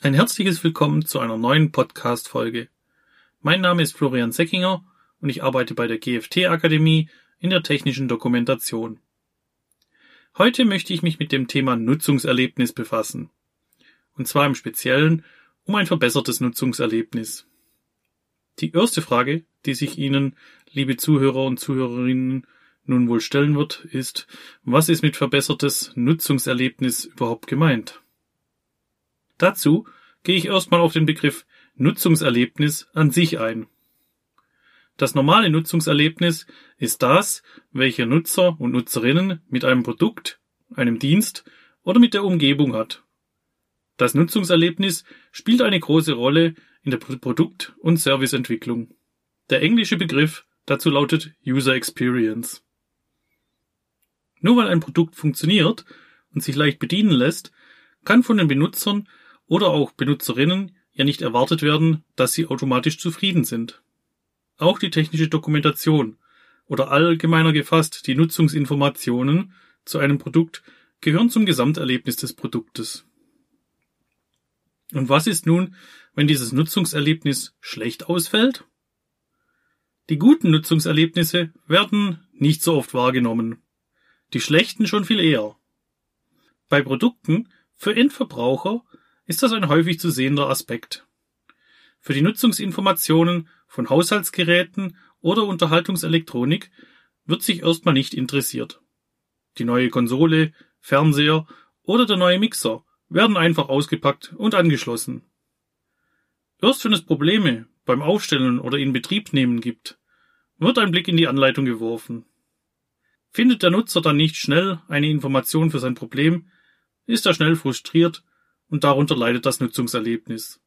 Ein herzliches Willkommen zu einer neuen Podcast-Folge. Mein Name ist Florian Seckinger und ich arbeite bei der GFT Akademie in der technischen Dokumentation. Heute möchte ich mich mit dem Thema Nutzungserlebnis befassen. Und zwar im Speziellen um ein verbessertes Nutzungserlebnis. Die erste Frage, die sich Ihnen, liebe Zuhörer und Zuhörerinnen, nun wohl stellen wird, ist, was ist mit verbessertes Nutzungserlebnis überhaupt gemeint? Dazu gehe ich erstmal auf den Begriff Nutzungserlebnis an sich ein. Das normale Nutzungserlebnis ist das, welche Nutzer und Nutzerinnen mit einem Produkt, einem Dienst oder mit der Umgebung hat. Das Nutzungserlebnis spielt eine große Rolle in der Produkt- und Serviceentwicklung. Der englische Begriff dazu lautet User Experience. Nur weil ein Produkt funktioniert und sich leicht bedienen lässt, kann von den Benutzern oder auch Benutzerinnen ja nicht erwartet werden, dass sie automatisch zufrieden sind. Auch die technische Dokumentation oder allgemeiner gefasst die Nutzungsinformationen zu einem Produkt gehören zum Gesamterlebnis des Produktes. Und was ist nun, wenn dieses Nutzungserlebnis schlecht ausfällt? Die guten Nutzungserlebnisse werden nicht so oft wahrgenommen, die schlechten schon viel eher. Bei Produkten für Endverbraucher ist das ein häufig zu sehender Aspekt. Für die Nutzungsinformationen von Haushaltsgeräten oder Unterhaltungselektronik wird sich erstmal nicht interessiert. Die neue Konsole, Fernseher oder der neue Mixer werden einfach ausgepackt und angeschlossen. Erst wenn es Probleme beim Aufstellen oder in Betrieb nehmen gibt, wird ein Blick in die Anleitung geworfen. Findet der Nutzer dann nicht schnell eine Information für sein Problem, ist er schnell frustriert und darunter leidet das Nutzungserlebnis.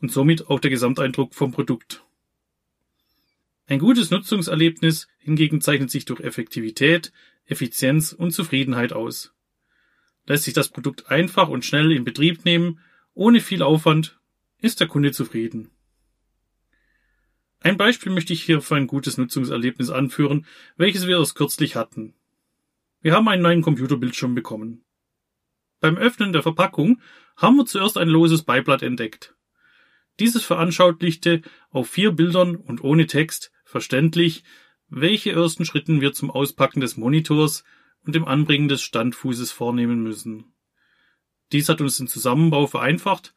Und somit auch der Gesamteindruck vom Produkt. Ein gutes Nutzungserlebnis hingegen zeichnet sich durch Effektivität, Effizienz und Zufriedenheit aus. Lässt sich das Produkt einfach und schnell in Betrieb nehmen, ohne viel Aufwand, ist der Kunde zufrieden. Ein Beispiel möchte ich hier für ein gutes Nutzungserlebnis anführen, welches wir erst kürzlich hatten. Wir haben einen neuen Computerbildschirm bekommen. Beim Öffnen der Verpackung haben wir zuerst ein loses Beiblatt entdeckt. Dieses veranschaulichte auf vier Bildern und ohne Text verständlich, welche ersten Schritten wir zum Auspacken des Monitors und dem Anbringen des Standfußes vornehmen müssen. Dies hat uns den Zusammenbau vereinfacht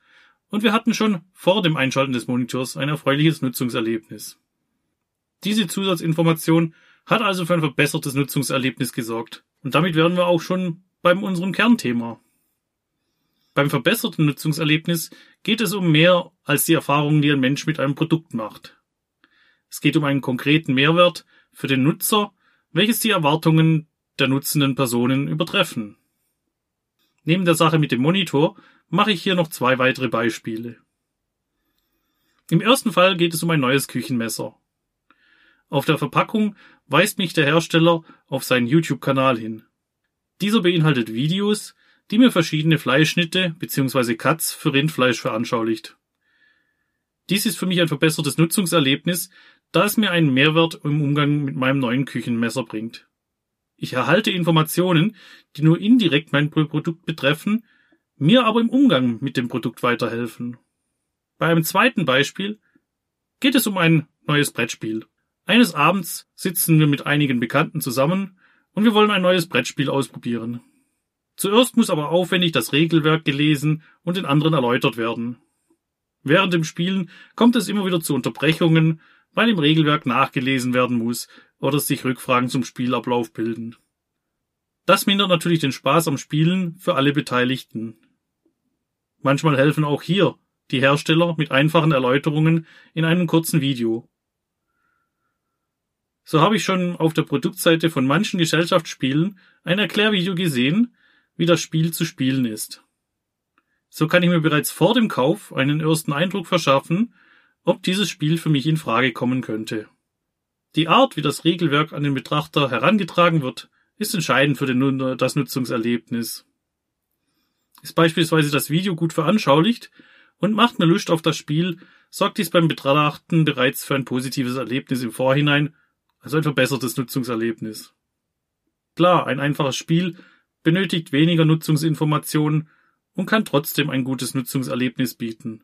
und wir hatten schon vor dem Einschalten des Monitors ein erfreuliches Nutzungserlebnis. Diese Zusatzinformation hat also für ein verbessertes Nutzungserlebnis gesorgt und damit wären wir auch schon beim unserem Kernthema. Beim verbesserten Nutzungserlebnis geht es um mehr als die Erfahrungen, die ein Mensch mit einem Produkt macht. Es geht um einen konkreten Mehrwert für den Nutzer, welches die Erwartungen der nutzenden Personen übertreffen. Neben der Sache mit dem Monitor mache ich hier noch zwei weitere Beispiele. Im ersten Fall geht es um ein neues Küchenmesser. Auf der Verpackung weist mich der Hersteller auf seinen YouTube-Kanal hin. Dieser beinhaltet Videos, die mir verschiedene Fleischschnitte bzw. Cuts für Rindfleisch veranschaulicht. Dies ist für mich ein verbessertes Nutzungserlebnis, da es mir einen Mehrwert im Umgang mit meinem neuen Küchenmesser bringt. Ich erhalte Informationen, die nur indirekt mein Produkt betreffen, mir aber im Umgang mit dem Produkt weiterhelfen. Bei einem zweiten Beispiel geht es um ein neues Brettspiel. Eines Abends sitzen wir mit einigen Bekannten zusammen und wir wollen ein neues Brettspiel ausprobieren. Zuerst muss aber aufwendig das Regelwerk gelesen und den anderen erläutert werden. Während dem Spielen kommt es immer wieder zu Unterbrechungen, weil im Regelwerk nachgelesen werden muss oder sich Rückfragen zum Spielablauf bilden. Das mindert natürlich den Spaß am Spielen für alle Beteiligten. Manchmal helfen auch hier die Hersteller mit einfachen Erläuterungen in einem kurzen Video. So habe ich schon auf der Produktseite von manchen Gesellschaftsspielen ein Erklärvideo gesehen, wie das Spiel zu spielen ist. So kann ich mir bereits vor dem Kauf einen ersten Eindruck verschaffen, ob dieses Spiel für mich in Frage kommen könnte. Die Art, wie das Regelwerk an den Betrachter herangetragen wird, ist entscheidend für den, das Nutzungserlebnis. Ist beispielsweise das Video gut veranschaulicht und macht mir Lust auf das Spiel, sorgt dies beim Betrachten bereits für ein positives Erlebnis im Vorhinein, also ein verbessertes Nutzungserlebnis. Klar, ein einfaches Spiel benötigt weniger Nutzungsinformationen und kann trotzdem ein gutes Nutzungserlebnis bieten.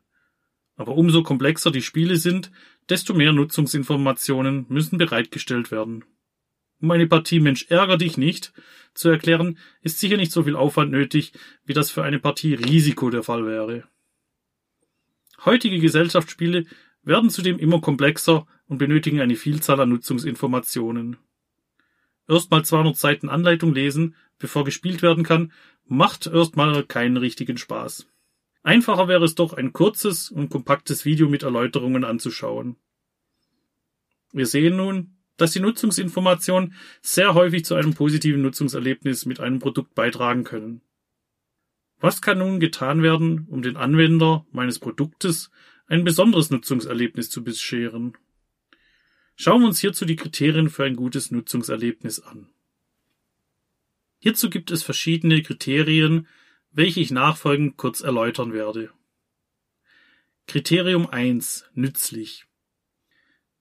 Aber umso komplexer die Spiele sind, desto mehr Nutzungsinformationen müssen bereitgestellt werden. Um eine Partie Mensch ärger dich nicht zu erklären, ist sicher nicht so viel Aufwand nötig, wie das für eine Partie Risiko der Fall wäre. Heutige Gesellschaftsspiele werden zudem immer komplexer und benötigen eine Vielzahl an Nutzungsinformationen. Erstmal 200 Seiten Anleitung lesen, bevor gespielt werden kann, macht erstmal keinen richtigen Spaß. Einfacher wäre es doch, ein kurzes und kompaktes Video mit Erläuterungen anzuschauen. Wir sehen nun, dass die Nutzungsinformationen sehr häufig zu einem positiven Nutzungserlebnis mit einem Produkt beitragen können. Was kann nun getan werden, um den Anwender meines Produktes ein besonderes Nutzungserlebnis zu bescheren? Schauen wir uns hierzu die Kriterien für ein gutes Nutzungserlebnis an. Hierzu gibt es verschiedene Kriterien, welche ich nachfolgend kurz erläutern werde. Kriterium 1 nützlich.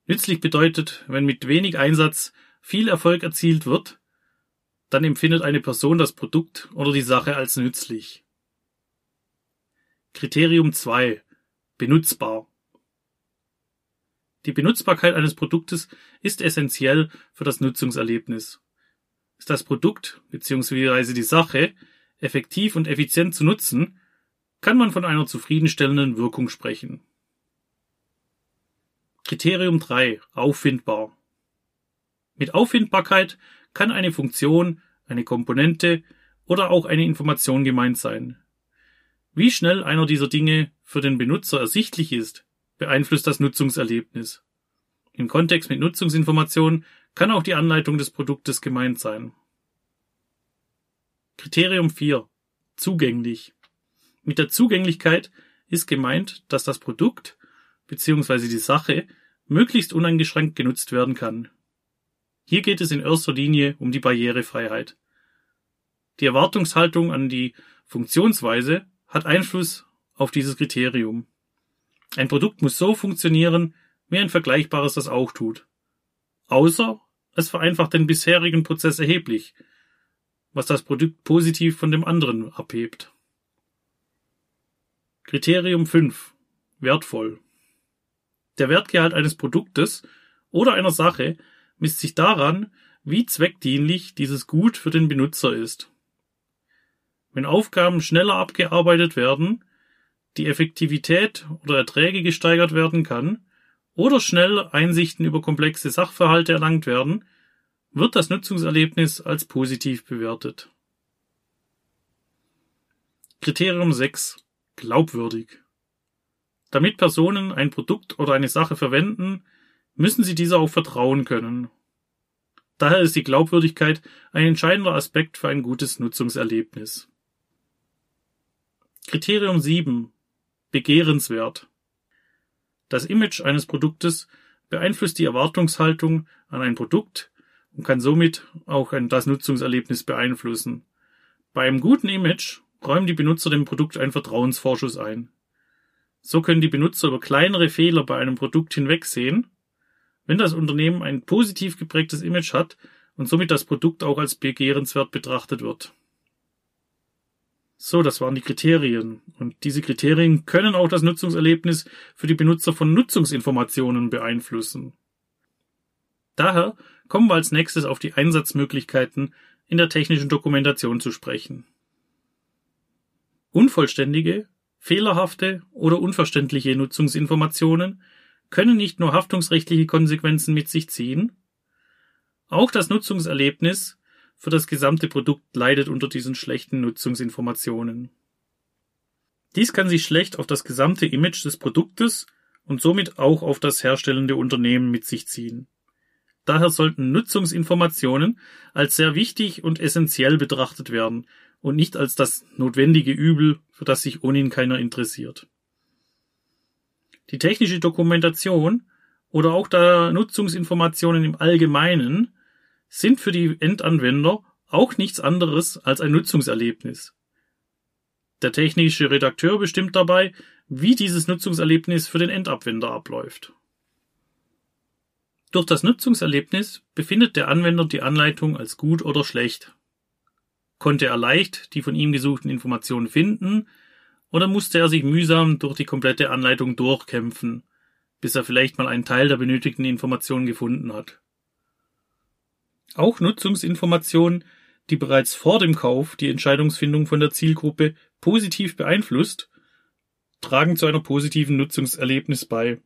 Nützlich bedeutet, wenn mit wenig Einsatz viel Erfolg erzielt wird, dann empfindet eine Person das Produkt oder die Sache als nützlich. Kriterium 2 benutzbar. Die Benutzbarkeit eines Produktes ist essentiell für das Nutzungserlebnis. Ist das Produkt bzw. die Sache effektiv und effizient zu nutzen, kann man von einer zufriedenstellenden Wirkung sprechen. Kriterium 3 auffindbar. Mit Auffindbarkeit kann eine Funktion, eine Komponente oder auch eine Information gemeint sein. Wie schnell einer dieser Dinge für den Benutzer ersichtlich ist, beeinflusst das Nutzungserlebnis. Im Kontext mit Nutzungsinformationen kann auch die Anleitung des Produktes gemeint sein. Kriterium 4. Zugänglich. Mit der Zugänglichkeit ist gemeint, dass das Produkt bzw. die Sache möglichst uneingeschränkt genutzt werden kann. Hier geht es in erster Linie um die Barrierefreiheit. Die Erwartungshaltung an die Funktionsweise hat Einfluss auf dieses Kriterium. Ein Produkt muss so funktionieren, wie ein vergleichbares das auch tut. Außer es vereinfacht den bisherigen Prozess erheblich, was das Produkt positiv von dem anderen abhebt. Kriterium 5. Wertvoll. Der Wertgehalt eines Produktes oder einer Sache misst sich daran, wie zweckdienlich dieses Gut für den Benutzer ist. Wenn Aufgaben schneller abgearbeitet werden, die Effektivität oder Erträge gesteigert werden kann oder schnell Einsichten über komplexe Sachverhalte erlangt werden, wird das Nutzungserlebnis als positiv bewertet. Kriterium 6. Glaubwürdig. Damit Personen ein Produkt oder eine Sache verwenden, müssen sie dieser auch vertrauen können. Daher ist die Glaubwürdigkeit ein entscheidender Aspekt für ein gutes Nutzungserlebnis. Kriterium 7 begehrenswert. Das Image eines Produktes beeinflusst die Erwartungshaltung an ein Produkt und kann somit auch das Nutzungserlebnis beeinflussen. Bei einem guten Image räumen die Benutzer dem Produkt einen Vertrauensvorschuss ein. So können die Benutzer über kleinere Fehler bei einem Produkt hinwegsehen, wenn das Unternehmen ein positiv geprägtes Image hat und somit das Produkt auch als begehrenswert betrachtet wird. So, das waren die Kriterien. Und diese Kriterien können auch das Nutzungserlebnis für die Benutzer von Nutzungsinformationen beeinflussen. Daher kommen wir als nächstes auf die Einsatzmöglichkeiten in der technischen Dokumentation zu sprechen. Unvollständige, fehlerhafte oder unverständliche Nutzungsinformationen können nicht nur haftungsrechtliche Konsequenzen mit sich ziehen, auch das Nutzungserlebnis für das gesamte Produkt leidet unter diesen schlechten Nutzungsinformationen. Dies kann sich schlecht auf das gesamte Image des Produktes und somit auch auf das herstellende Unternehmen mit sich ziehen. Daher sollten Nutzungsinformationen als sehr wichtig und essentiell betrachtet werden und nicht als das notwendige Übel, für das sich ohnehin keiner interessiert. Die technische Dokumentation oder auch der Nutzungsinformationen im Allgemeinen sind für die Endanwender auch nichts anderes als ein Nutzungserlebnis. Der technische Redakteur bestimmt dabei, wie dieses Nutzungserlebnis für den Endabwender abläuft. Durch das Nutzungserlebnis befindet der Anwender die Anleitung als gut oder schlecht. Konnte er leicht die von ihm gesuchten Informationen finden, oder musste er sich mühsam durch die komplette Anleitung durchkämpfen, bis er vielleicht mal einen Teil der benötigten Informationen gefunden hat. Auch Nutzungsinformationen, die bereits vor dem Kauf die Entscheidungsfindung von der Zielgruppe positiv beeinflusst, tragen zu einer positiven Nutzungserlebnis bei.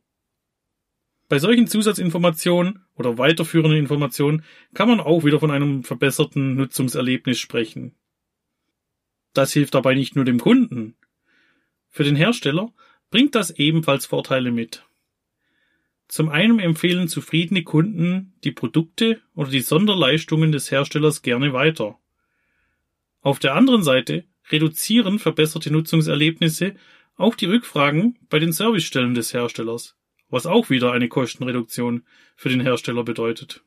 Bei solchen Zusatzinformationen oder weiterführenden Informationen kann man auch wieder von einem verbesserten Nutzungserlebnis sprechen. Das hilft dabei nicht nur dem Kunden. Für den Hersteller bringt das ebenfalls Vorteile mit. Zum einen empfehlen zufriedene Kunden die Produkte oder die Sonderleistungen des Herstellers gerne weiter. Auf der anderen Seite reduzieren verbesserte Nutzungserlebnisse auch die Rückfragen bei den Servicestellen des Herstellers was auch wieder eine Kostenreduktion für den Hersteller bedeutet.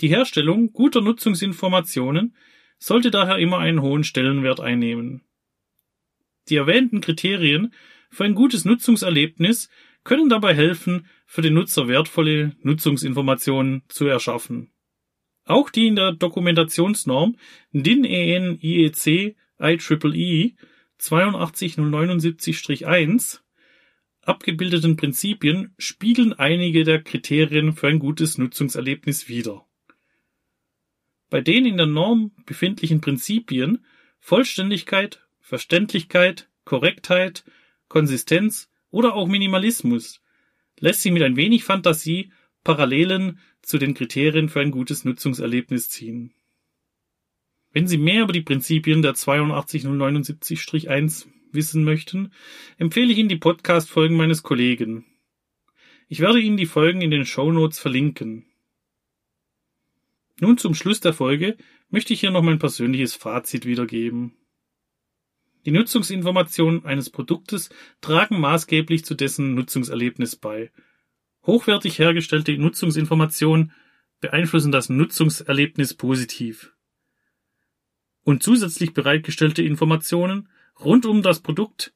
Die Herstellung guter Nutzungsinformationen sollte daher immer einen hohen Stellenwert einnehmen. Die erwähnten Kriterien für ein gutes Nutzungserlebnis können dabei helfen, für den Nutzer wertvolle Nutzungsinformationen zu erschaffen. Auch die in der Dokumentationsnorm DIN EN IEC IEEE 82079-1 abgebildeten Prinzipien spiegeln einige der Kriterien für ein gutes Nutzungserlebnis wider. Bei den in der Norm befindlichen Prinzipien Vollständigkeit, Verständlichkeit, Korrektheit, Konsistenz oder auch Minimalismus lässt sich mit ein wenig Fantasie Parallelen zu den Kriterien für ein gutes Nutzungserlebnis ziehen. Wenn Sie mehr über die Prinzipien der 82079-1 wissen möchten, empfehle ich Ihnen die Podcast-Folgen meines Kollegen. Ich werde Ihnen die Folgen in den Show Notes verlinken. Nun zum Schluss der Folge möchte ich hier noch mein persönliches Fazit wiedergeben. Die Nutzungsinformationen eines Produktes tragen maßgeblich zu dessen Nutzungserlebnis bei. Hochwertig hergestellte Nutzungsinformationen beeinflussen das Nutzungserlebnis positiv. Und zusätzlich bereitgestellte Informationen rund um das Produkt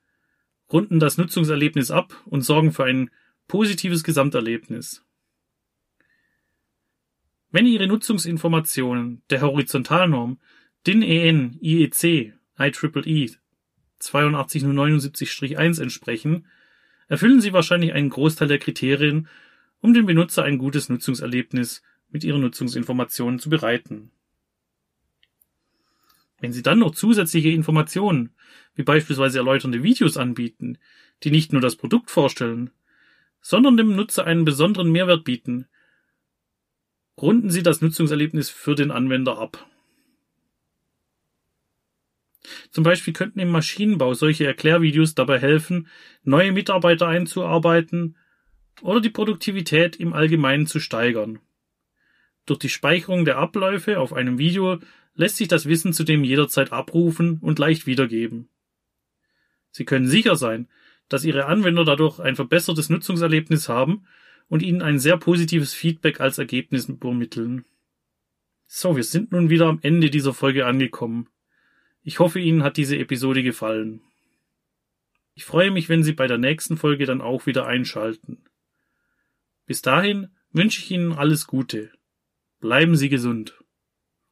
runden das Nutzungserlebnis ab und sorgen für ein positives Gesamterlebnis. Wenn Ihre Nutzungsinformationen der Horizontalnorm DIN EN IEC IEEE 82079-1 entsprechen, erfüllen Sie wahrscheinlich einen Großteil der Kriterien, um dem Benutzer ein gutes Nutzungserlebnis mit Ihren Nutzungsinformationen zu bereiten. Wenn Sie dann noch zusätzliche Informationen, wie beispielsweise erläuternde Videos anbieten, die nicht nur das Produkt vorstellen, sondern dem Nutzer einen besonderen Mehrwert bieten, runden Sie das Nutzungserlebnis für den Anwender ab. Zum Beispiel könnten im Maschinenbau solche Erklärvideos dabei helfen, neue Mitarbeiter einzuarbeiten oder die Produktivität im Allgemeinen zu steigern. Durch die Speicherung der Abläufe auf einem Video lässt sich das Wissen zudem jederzeit abrufen und leicht wiedergeben. Sie können sicher sein, dass Ihre Anwender dadurch ein verbessertes Nutzungserlebnis haben und Ihnen ein sehr positives Feedback als Ergebnis übermitteln. So, wir sind nun wieder am Ende dieser Folge angekommen. Ich hoffe, Ihnen hat diese Episode gefallen. Ich freue mich, wenn Sie bei der nächsten Folge dann auch wieder einschalten. Bis dahin wünsche ich Ihnen alles Gute. Bleiben Sie gesund.